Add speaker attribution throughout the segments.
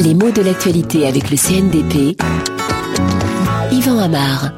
Speaker 1: Les mots de l'actualité avec le CNDP. Yvan Amar.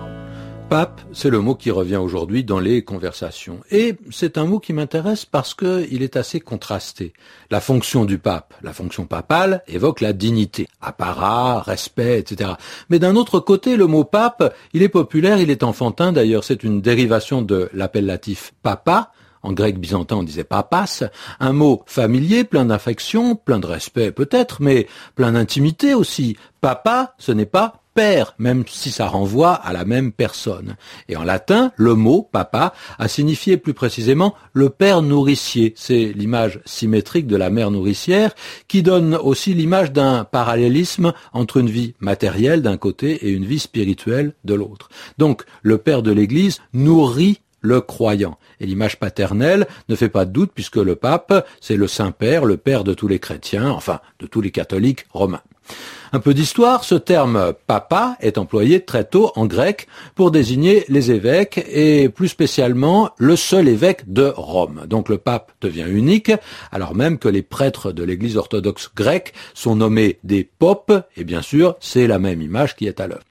Speaker 2: Pape, c'est le mot qui revient aujourd'hui dans les conversations. Et c'est un mot qui m'intéresse parce qu'il est assez contrasté. La fonction du pape, la fonction papale, évoque la dignité, apparat, respect, etc. Mais d'un autre côté, le mot pape, il est populaire, il est enfantin, d'ailleurs c'est une dérivation de l'appellatif papa, en grec byzantin on disait papas, un mot familier, plein d'affection, plein de respect peut-être, mais plein d'intimité aussi. Papa, ce n'est pas père, même si ça renvoie à la même personne. Et en latin, le mot papa a signifié plus précisément le père nourricier. C'est l'image symétrique de la mère nourricière qui donne aussi l'image d'un parallélisme entre une vie matérielle d'un côté et une vie spirituelle de l'autre. Donc, le père de l'Église nourrit le croyant. Et l'image paternelle ne fait pas de doute puisque le pape, c'est le Saint-Père, le Père de tous les chrétiens, enfin de tous les catholiques romains. Un peu d'histoire, ce terme papa est employé très tôt en grec pour désigner les évêques et plus spécialement le seul évêque de Rome. Donc le pape devient unique alors même que les prêtres de l'église orthodoxe grecque sont nommés des popes et bien sûr c'est la même image qui est à l'œuvre.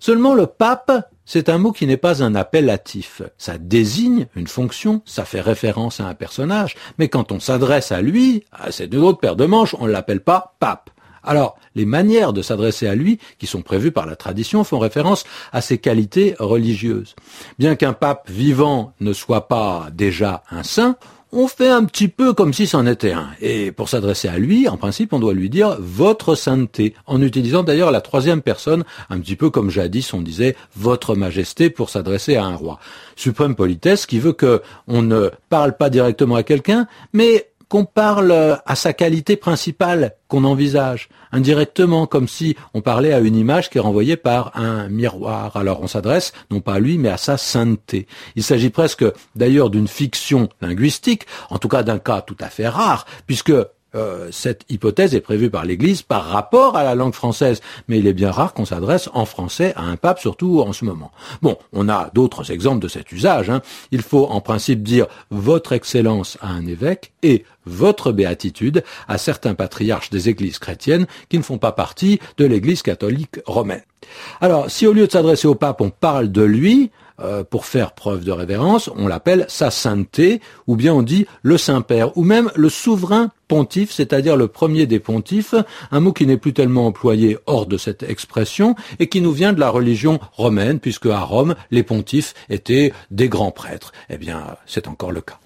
Speaker 2: Seulement le pape c'est un mot qui n'est pas un appellatif. Ça désigne une fonction, ça fait référence à un personnage, mais quand on s'adresse à lui, à cette autre paire de manches, on ne l'appelle pas pape. Alors, les manières de s'adresser à lui, qui sont prévues par la tradition, font référence à ses qualités religieuses. Bien qu'un pape vivant ne soit pas déjà un saint, on fait un petit peu comme si c'en était un. Et pour s'adresser à lui, en principe, on doit lui dire votre sainteté, en utilisant d'ailleurs la troisième personne, un petit peu comme jadis on disait votre majesté pour s'adresser à un roi. Suprême politesse qui veut que on ne parle pas directement à quelqu'un, mais qu'on parle à sa qualité principale qu'on envisage, indirectement, comme si on parlait à une image qui est renvoyée par un miroir. Alors on s'adresse non pas à lui, mais à sa sainteté. Il s'agit presque d'ailleurs d'une fiction linguistique, en tout cas d'un cas tout à fait rare, puisque euh, cette hypothèse est prévue par l'Église par rapport à la langue française, mais il est bien rare qu'on s'adresse en français à un pape, surtout en ce moment. Bon, on a d'autres exemples de cet usage. Hein. Il faut en principe dire Votre Excellence à un évêque et Votre Béatitude à certains patriarches des églises chrétiennes qui ne font pas partie de l'Église catholique romaine. Alors, si au lieu de s'adresser au pape, on parle de lui, euh, pour faire preuve de révérence, on l'appelle sa sainteté, ou bien on dit le Saint-Père, ou même le souverain pontife, c'est-à-dire le premier des pontifes, un mot qui n'est plus tellement employé hors de cette expression et qui nous vient de la religion romaine, puisque à Rome, les pontifes étaient des grands prêtres. Eh bien, c'est encore le cas.